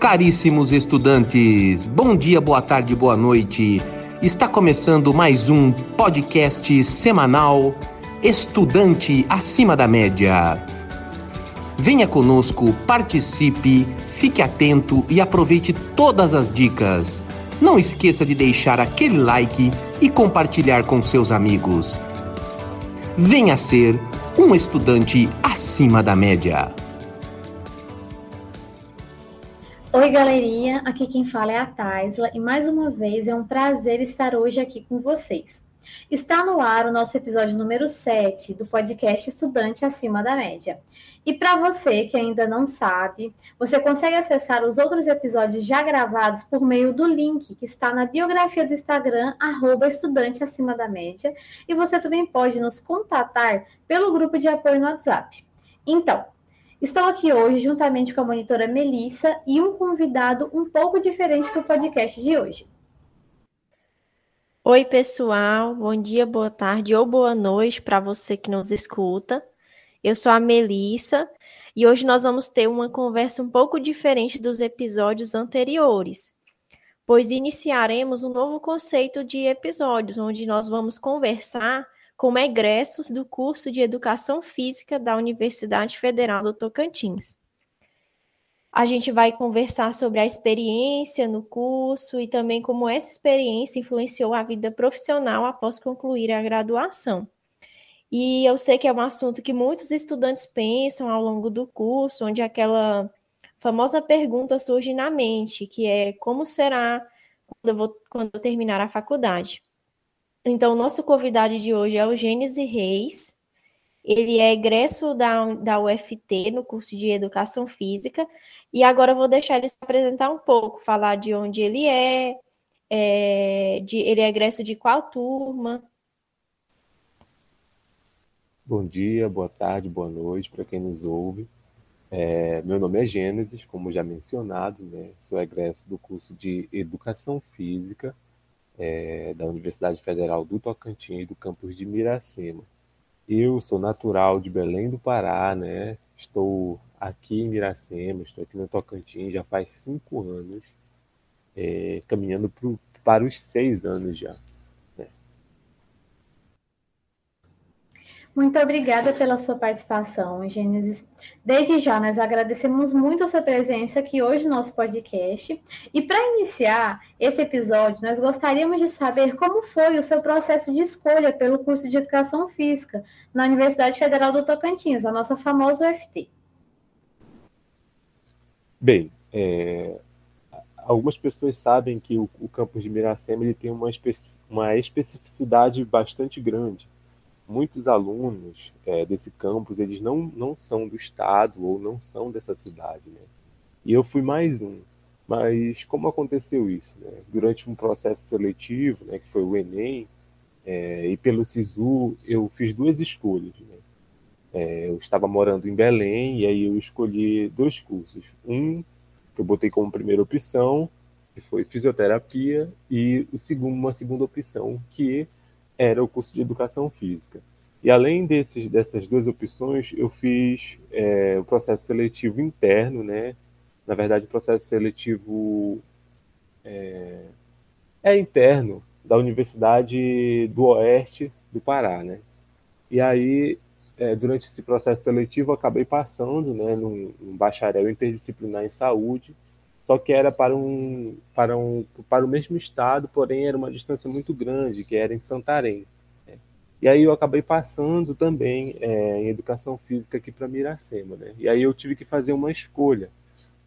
Caríssimos estudantes, bom dia, boa tarde, boa noite. Está começando mais um podcast semanal Estudante Acima da Média. Venha conosco, participe, fique atento e aproveite todas as dicas. Não esqueça de deixar aquele like e compartilhar com seus amigos. Venha ser um estudante acima da média. Oi, galerinha! Aqui quem fala é a Taisla e mais uma vez é um prazer estar hoje aqui com vocês. Está no ar o nosso episódio número 7 do podcast Estudante Acima da Média. E para você que ainda não sabe, você consegue acessar os outros episódios já gravados por meio do link que está na biografia do Instagram, arroba Estudante Acima da Média, e você também pode nos contatar pelo grupo de apoio no WhatsApp. Então, Estou aqui hoje juntamente com a monitora Melissa e um convidado um pouco diferente para o podcast de hoje. Oi, pessoal. Bom dia, boa tarde ou boa noite para você que nos escuta. Eu sou a Melissa e hoje nós vamos ter uma conversa um pouco diferente dos episódios anteriores, pois iniciaremos um novo conceito de episódios, onde nós vamos conversar como egressos do curso de Educação Física da Universidade Federal do Tocantins. A gente vai conversar sobre a experiência no curso e também como essa experiência influenciou a vida profissional após concluir a graduação. E eu sei que é um assunto que muitos estudantes pensam ao longo do curso, onde aquela famosa pergunta surge na mente, que é como será quando eu, vou, quando eu terminar a faculdade. Então, nosso convidado de hoje é o Gênesis Reis. Ele é egresso da, da UFT no curso de Educação Física. E agora eu vou deixar ele se apresentar um pouco, falar de onde ele é, é de, ele é egresso de qual turma. Bom dia, boa tarde, boa noite para quem nos ouve. É, meu nome é Gênesis, como já mencionado, né? sou egresso do curso de Educação Física é, da Universidade Federal do Tocantins, do campus de Miracema. Eu sou natural de Belém do Pará, né? Estou aqui em Miracema, estou aqui no Tocantins já faz cinco anos, é, caminhando pro, para os seis anos já. Muito obrigada pela sua participação, Gênesis. Desde já, nós agradecemos muito a sua presença aqui hoje no nosso podcast. E para iniciar esse episódio, nós gostaríamos de saber como foi o seu processo de escolha pelo curso de Educação Física na Universidade Federal do Tocantins, a nossa famosa UFT. Bem, é, algumas pessoas sabem que o, o campus de Miracema ele tem uma, espe uma especificidade bastante grande muitos alunos é, desse campus eles não, não são do estado ou não são dessa cidade, né? E eu fui mais um. Mas como aconteceu isso? Né? Durante um processo seletivo, né, que foi o Enem, é, e pelo SISU, eu fiz duas escolhas. Né? É, eu estava morando em Belém e aí eu escolhi dois cursos. Um que eu botei como primeira opção, que foi fisioterapia, e o segundo, uma segunda opção, que era o curso de educação física. E além desses, dessas duas opções, eu fiz é, o processo seletivo interno, né? Na verdade, o processo seletivo é, é interno da Universidade do Oeste do Pará, né? E aí, é, durante esse processo seletivo, acabei passando, né, num, num bacharel interdisciplinar em saúde, só que era para um, para um para o mesmo estado, porém era uma distância muito grande, que era em Santarém. Né? E aí eu acabei passando também é, em educação física aqui para Miracema, né? E aí eu tive que fazer uma escolha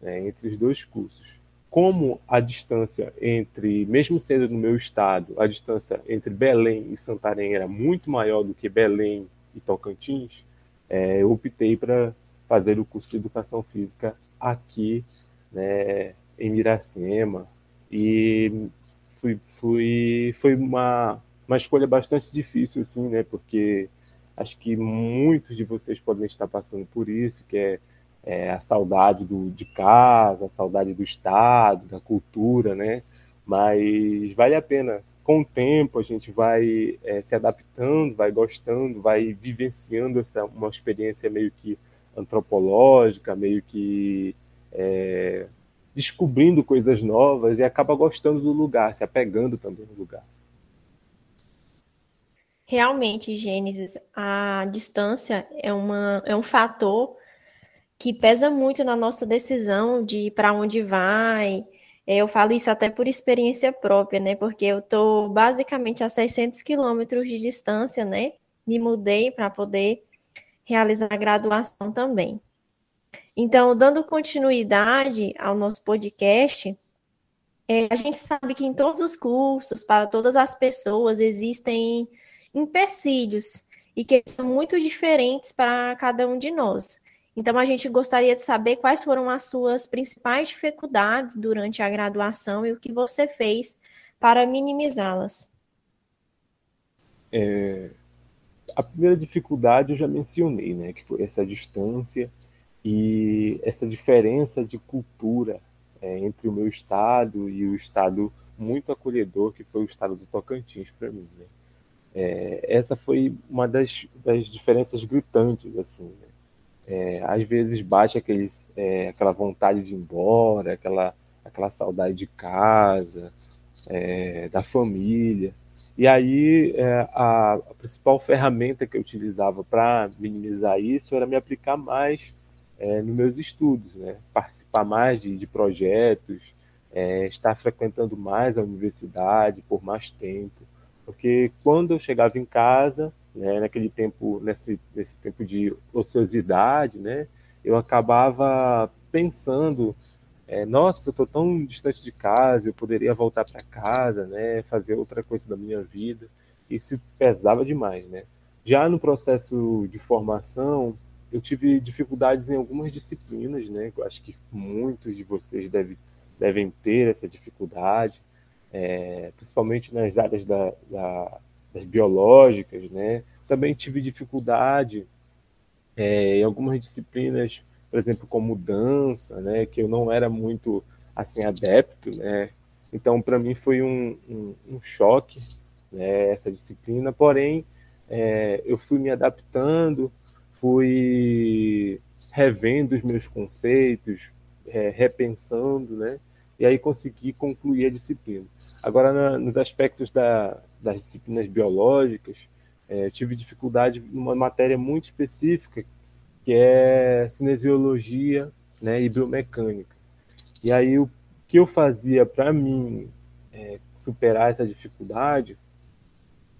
né, entre os dois cursos. Como a distância entre, mesmo sendo no meu estado, a distância entre Belém e Santarém era muito maior do que Belém e Tocantins, é, eu optei para fazer o curso de educação física aqui né, em Miracema e fui, fui, foi uma, uma escolha bastante difícil, assim, né, porque acho que muitos de vocês podem estar passando por isso, que é, é a saudade do, de casa, a saudade do Estado, da cultura, né, mas vale a pena. Com o tempo a gente vai é, se adaptando, vai gostando, vai vivenciando essa uma experiência meio que antropológica, meio que é, descobrindo coisas novas e acaba gostando do lugar, se apegando também no lugar. Realmente, Gênesis, a distância é, uma, é um fator que pesa muito na nossa decisão de para onde vai. É, eu falo isso até por experiência própria, né? Porque eu estou basicamente a 600 quilômetros de distância, né? Me mudei para poder realizar a graduação também. Então, dando continuidade ao nosso podcast, é, a gente sabe que em todos os cursos, para todas as pessoas, existem empecilhos e que são muito diferentes para cada um de nós. Então, a gente gostaria de saber quais foram as suas principais dificuldades durante a graduação e o que você fez para minimizá-las. É, a primeira dificuldade eu já mencionei, né, que foi essa distância e essa diferença de cultura é, entre o meu estado e o estado muito acolhedor que foi o estado do Tocantins para mim. Né? É, essa foi uma das, das diferenças gritantes, assim. Né? É, às vezes bate aqueles, é, aquela vontade de ir embora, aquela, aquela saudade de casa, é, da família. E aí é, a, a, principal ferramenta que eu utilizava para minimizar isso era me aplicar mais é, nos meus estudos, né? participar mais de, de projetos, é, estar frequentando mais a universidade por mais tempo, porque quando eu chegava em casa, né, naquele tempo, nesse, nesse tempo de ociosidade, né, eu acabava pensando, é, nossa, eu estou tão distante de casa, eu poderia voltar para casa, né, fazer outra coisa da minha vida. Isso pesava demais, né? Já no processo de formação, eu tive dificuldades em algumas disciplinas, né? Eu acho que muitos de vocês devem, devem ter essa dificuldade, é, principalmente nas áreas da, da, das biológicas, né? Também tive dificuldade é, em algumas disciplinas, por exemplo, como dança, né? Que eu não era muito assim adepto, né? Então, para mim foi um, um, um choque né, essa disciplina, porém é, eu fui me adaptando fui revendo os meus conceitos, é, repensando, né? E aí consegui concluir a disciplina. Agora, na, nos aspectos da, das disciplinas biológicas, é, tive dificuldade numa matéria muito específica, que é cinesiologia né, e biomecânica. E aí, o que eu fazia para mim é, superar essa dificuldade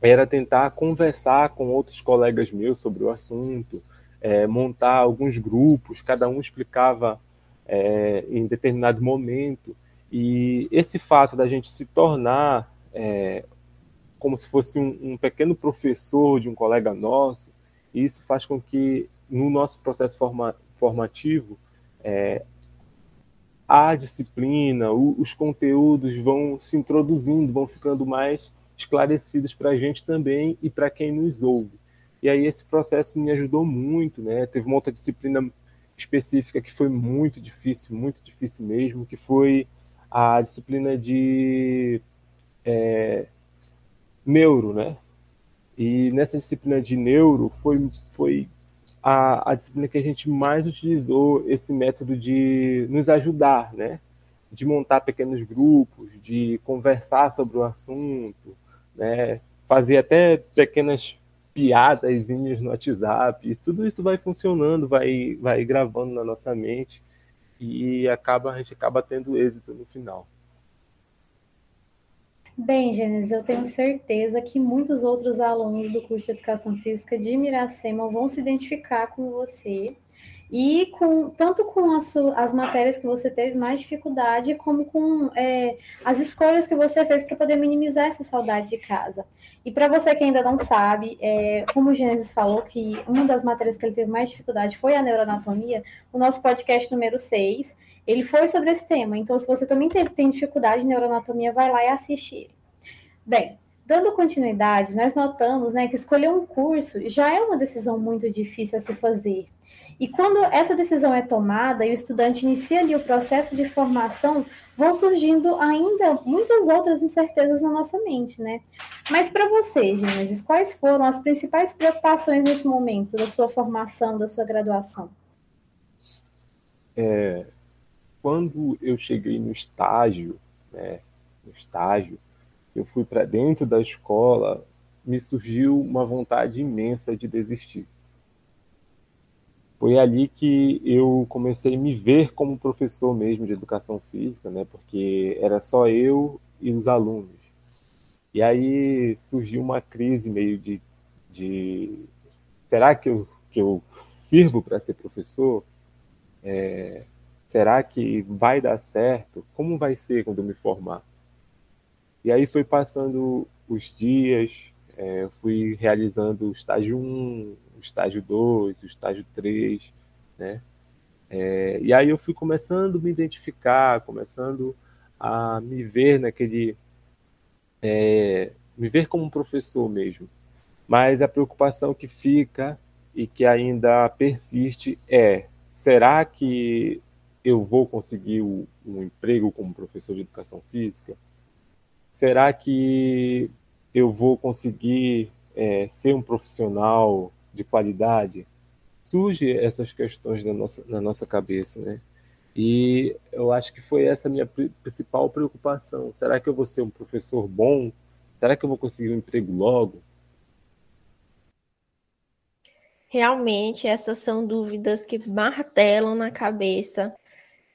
era tentar conversar com outros colegas meus sobre o assunto, é, montar alguns grupos, cada um explicava é, em determinado momento. E esse fato da gente se tornar é, como se fosse um, um, pequeno professor de um colega nosso, isso faz com que no nosso processo forma, formativo é, a disciplina, o, os conteúdos vão se introduzindo, vão ficando mais esclarecidos para a gente também e para quem nos ouve. E aí esse processo me ajudou muito, né? Teve uma outra disciplina específica que foi muito difícil, muito difícil mesmo, que foi a disciplina de é, neuro, né? E nessa disciplina de neuro foi, foi a, a disciplina que a gente mais utilizou esse método de nos ajudar, né? De montar pequenos grupos, de conversar sobre o assunto, né? Fazer até pequenas piadas no WhatsApp, tudo isso vai funcionando, vai, vai gravando na nossa mente e acaba, a gente acaba tendo êxito no final. Bem, Gênesis, eu tenho certeza que muitos outros alunos do curso de Educação Física de Miracema vão se identificar com você e com tanto com as, as matérias que você teve mais dificuldade, como com é, as escolhas que você fez para poder minimizar essa saudade de casa. E para você que ainda não sabe, é, como o Gênesis falou, que uma das matérias que ele teve mais dificuldade foi a neuroanatomia, o nosso podcast número 6, ele foi sobre esse tema. Então, se você também tem, dificuldade em neuroanatomia, vai lá e assiste ele. Bem, Dando continuidade, nós notamos né, que escolher um curso já é uma decisão muito difícil a se fazer. E quando essa decisão é tomada e o estudante inicia ali o processo de formação, vão surgindo ainda muitas outras incertezas na nossa mente, né? Mas para você, Gênesis, quais foram as principais preocupações nesse momento da sua formação, da sua graduação? É, quando eu cheguei no estágio, né, no estágio, eu fui para dentro da escola, me surgiu uma vontade imensa de desistir. Foi ali que eu comecei a me ver como professor mesmo de educação física, né, porque era só eu e os alunos. E aí surgiu uma crise meio de, de será que eu, que eu sirvo para ser professor? É, será que vai dar certo? Como vai ser quando eu me formar? E aí foi passando os dias, é, fui realizando o estágio 1, o estágio 2, o estágio 3, né? É, e aí eu fui começando a me identificar, começando a me ver naquele é, me ver como um professor mesmo. Mas a preocupação que fica e que ainda persiste é: será que eu vou conseguir um emprego como professor de educação física? Será que eu vou conseguir é, ser um profissional de qualidade? Surge essas questões na nossa, na nossa cabeça, né? E eu acho que foi essa a minha principal preocupação. Será que eu vou ser um professor bom? Será que eu vou conseguir um emprego logo? Realmente, essas são dúvidas que martelam na cabeça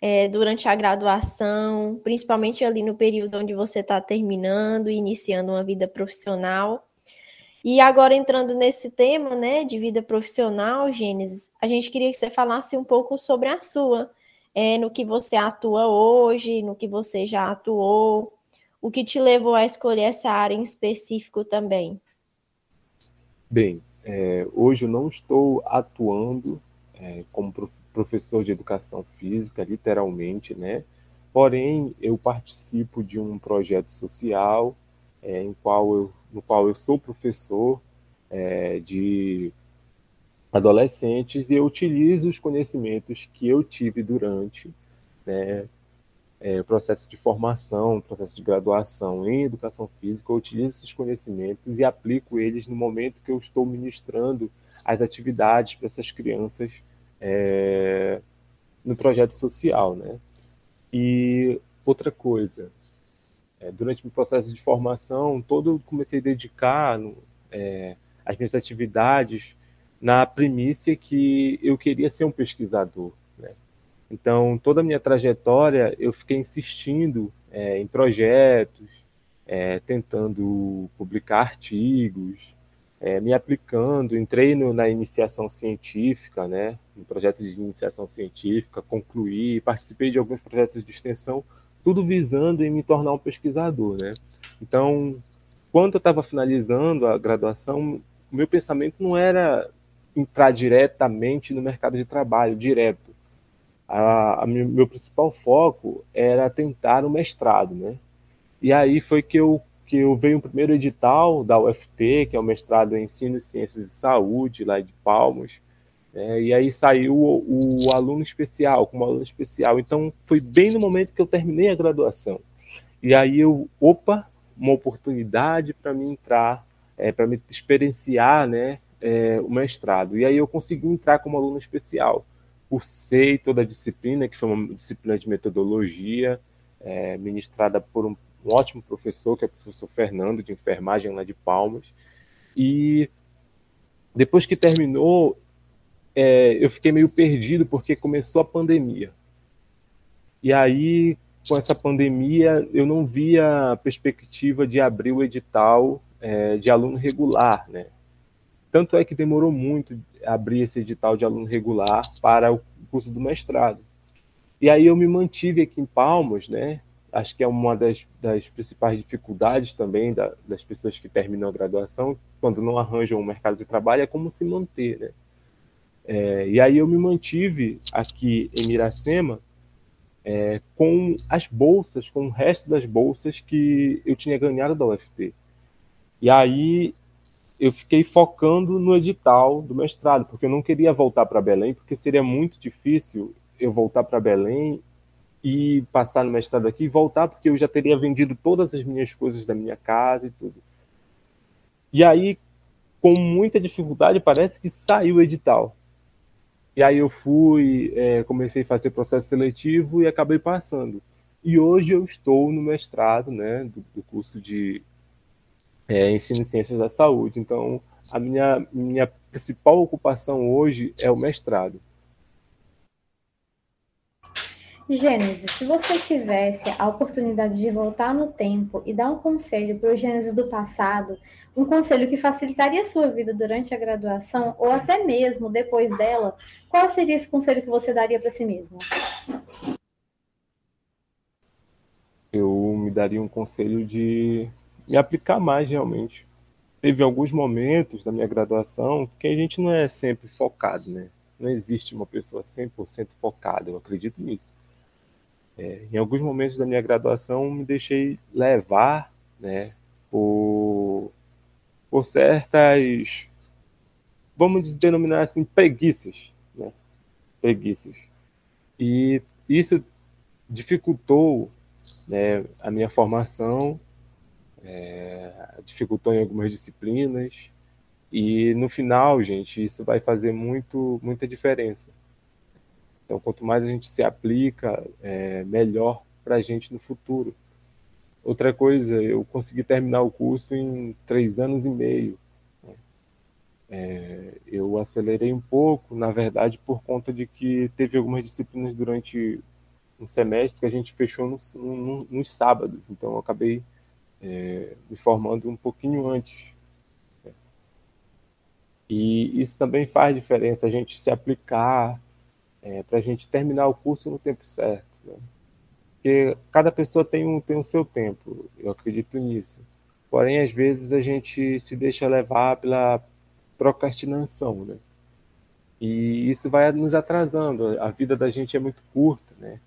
é, durante a graduação, principalmente ali no período onde você está terminando e iniciando uma vida profissional. E agora entrando nesse tema, né, de vida profissional, Gênesis, a gente queria que você falasse um pouco sobre a sua é, no que você atua hoje, no que você já atuou, o que te levou a escolher essa área em específico também? Bem, é, hoje eu não estou atuando é, como professor de educação física, literalmente, né? Porém, eu participo de um projeto social é, em qual eu, no qual eu sou professor é, de adolescentes e eu utilizo os conhecimentos que eu tive durante né, é, o processo de formação, processo de graduação em educação física, eu utilizo esses conhecimentos e aplico eles no momento que eu estou ministrando as atividades para essas crianças é, no projeto social, né? E outra coisa, é, durante o processo de formação, todo comecei a dedicar no, é, as minhas atividades na primícia que eu queria ser um pesquisador. Né? Então, toda a minha trajetória, eu fiquei insistindo é, em projetos, é, tentando publicar artigos, é, me aplicando, entrei no, na iniciação científica, né, no projeto de iniciação científica, concluí, participei de alguns projetos de extensão, tudo visando em me tornar um pesquisador, né. Então, quando eu estava finalizando a graduação, o meu pensamento não era entrar diretamente no mercado de trabalho, direto. A, a meu principal foco era tentar o mestrado, né? E aí foi que eu que eu veio o primeiro edital da UFT, que é o mestrado em Ensino, Ciências e Saúde, lá de Palmas, né? e aí saiu o, o, aluno especial, como aluno especial. Então, foi bem no momento que eu terminei a graduação. E aí eu, opa, uma oportunidade para me entrar, é, para me experienciar, né, é, o mestrado. E aí eu consegui entrar como aluno especial. Cursei toda a disciplina, que foi uma disciplina de metodologia, é, ministrada por um, um, ótimo professor, que é o professor Fernando, de enfermagem lá de Palmas. E depois que terminou, é, eu fiquei meio perdido, porque começou a pandemia. E aí, com essa pandemia, eu não via a perspectiva de abrir o edital é, de aluno regular, né? Tanto é que demorou muito abrir esse edital de aluno regular para o curso do mestrado. E aí eu me mantive aqui em Palmas, né? Acho que é uma das, das principais dificuldades também da, das pessoas que terminam a graduação, quando não arranjam um mercado de trabalho, é como se manter, né? É, e aí eu me mantive aqui em Miracema é, com as bolsas, com o resto das bolsas que eu tinha ganhado da UFT. E aí eu fiquei focando no edital do mestrado, porque eu não queria voltar para Belém, porque seria muito difícil eu voltar para Belém e passar no mestrado aqui e voltar, porque eu já teria vendido todas as minhas coisas da minha casa e tudo. E aí, com muita dificuldade, parece que saiu o edital. E aí eu fui, é, comecei a fazer processo seletivo e acabei passando. E hoje eu estou no mestrado, né, do, do curso de é, ensino em ciências da saúde. Então, a minha, minha principal ocupação hoje é o mestrado. Gênesis, se você tivesse a oportunidade de voltar no tempo e dar um conselho para o Gênesis do passado, um conselho que facilitaria a sua vida durante a graduação ou até mesmo depois dela, qual seria esse conselho que você daria para si mesmo? Eu me daria um conselho de me aplicar mais realmente. Teve alguns momentos da minha graduação que a gente não é sempre focado, né? Não existe uma pessoa 100% focada, eu acredito nisso é, em alguns momentos da minha graduação, me deixei levar né, por, por certas, vamos denominar assim, preguiças. Né? Preguiças. E isso dificultou né, a minha formação, é, dificultou em algumas disciplinas, e no final, gente, isso vai fazer muito, muita diferença. Então, quanto mais a gente se aplica, é, melhor para a gente no futuro. Outra coisa, eu consegui terminar o curso em três anos e meio. Né? É, eu acelerei um pouco, na verdade, por conta de que teve algumas disciplinas durante um semestre que a gente fechou nos, nos sábados, então eu acabei é, me formando um pouquinho antes. E isso também faz diferença, a gente se aplicar, é, para a gente terminar o curso no tempo certo. Né? Porque cada pessoa tem um, tem o seu tempo, eu acredito nisso. Porém, às vezes a gente se deixa levar pela procrastinação, né? E isso vai nos atrasando. A vida da gente é muito curta, né?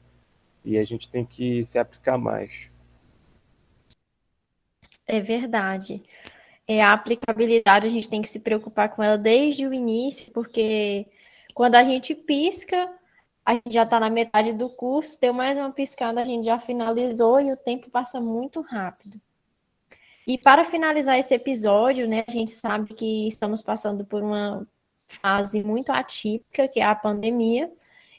E a gente tem que se aplicar mais. É verdade. É, a aplicabilidade a gente tem que se preocupar com ela desde o início, porque quando a gente pisca, a gente já está na metade do curso, deu mais uma piscada, a gente já finalizou e o tempo passa muito rápido. E para finalizar esse episódio, né, a gente sabe que estamos passando por uma fase muito atípica, que é a pandemia,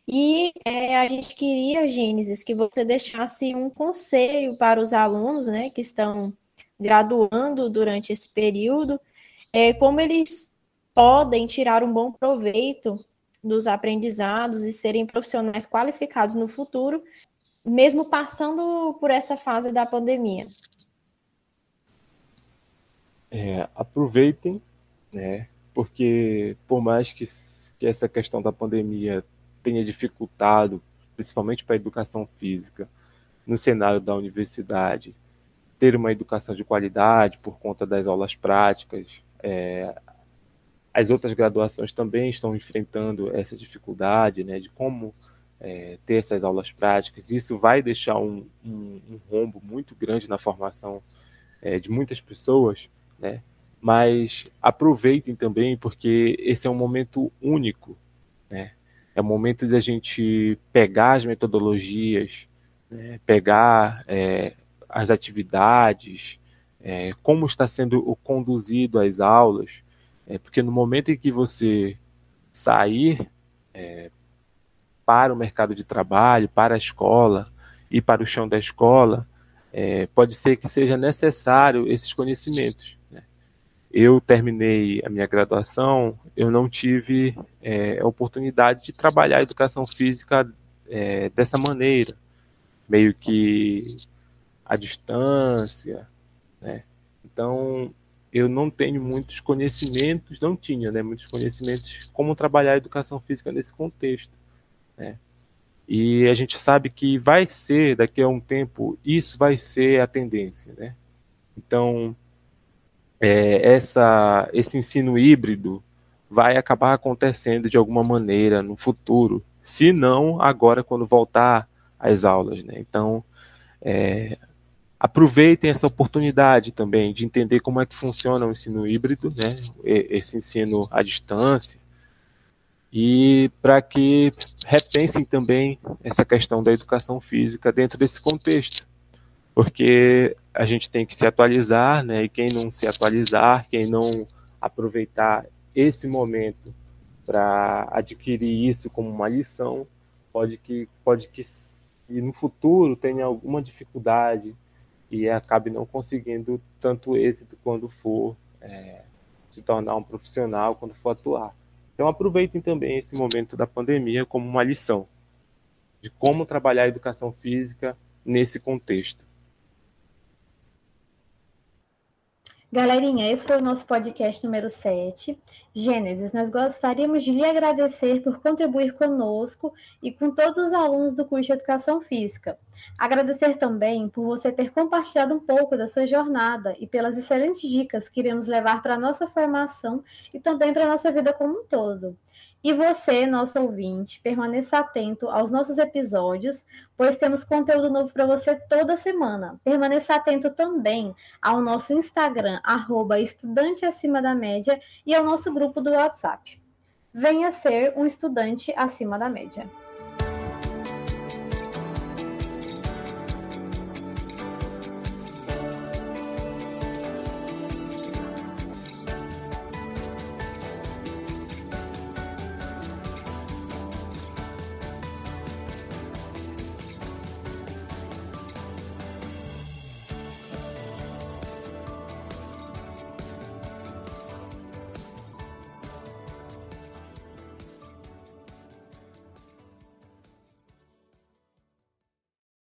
e é, a gente queria, Gênesis, que você deixasse um conselho para os alunos, né, que estão graduando durante esse período, é, como eles podem tirar um bom proveito dos aprendizados e serem profissionais qualificados no futuro, mesmo passando por essa fase da pandemia? É, aproveitem, né? Porque por mais que, que essa questão da pandemia tenha dificultado, principalmente para a educação física, no cenário da universidade, ter uma educação de qualidade por conta das aulas práticas, é, as outras graduações também estão enfrentando essa dificuldade né, de como é, ter essas aulas práticas. Isso vai deixar um, um, um rombo muito grande na formação é, de muitas pessoas, né? mas aproveitem também, porque esse é um momento único. Né? É o momento de a gente pegar as metodologias, né? pegar é, as atividades, é, como está sendo conduzido as aulas, é porque no momento em que você sair é, para o mercado de trabalho, para a escola e para o chão da escola, é, pode ser que seja necessário esses conhecimentos. Né? Eu terminei a minha graduação, eu não tive é, a oportunidade de trabalhar a educação física é, dessa maneira, meio que à distância, né? Então, eu não tenho muitos conhecimentos, não tinha, né, muitos conhecimentos como trabalhar a educação física nesse contexto, né? E a gente sabe que vai ser daqui a um tempo isso vai ser a tendência, né? Então é, essa esse ensino híbrido vai acabar acontecendo de alguma maneira no futuro, se não agora quando voltar às aulas, né? Então é, aproveitem essa oportunidade também de entender como é que funciona o ensino híbrido, né, esse ensino à distância, e para que repensem também essa questão da educação física dentro desse contexto, porque a gente tem que se atualizar, né, e quem não se atualizar, quem não aproveitar esse momento para adquirir isso como uma lição, pode que, pode que no futuro tenha alguma dificuldade e acabe não conseguindo tanto êxito quando for é, se tornar um profissional, quando for atuar. Então aproveitem também esse momento da pandemia como uma lição de como trabalhar a educação física nesse contexto. Galerinha, esse foi o nosso podcast número 7. Gênesis, nós gostaríamos de lhe agradecer por contribuir conosco e com todos os alunos do curso de Educação Física. Agradecer também por você ter compartilhado um pouco da sua jornada e pelas excelentes dicas que iremos levar para a nossa formação e também para a nossa vida como um todo. E você, nosso ouvinte, permaneça atento aos nossos episódios, pois temos conteúdo novo para você toda semana. Permaneça atento também ao nosso Instagram, arroba estudante acima da média, e ao nosso grupo do WhatsApp. Venha ser um estudante acima da média.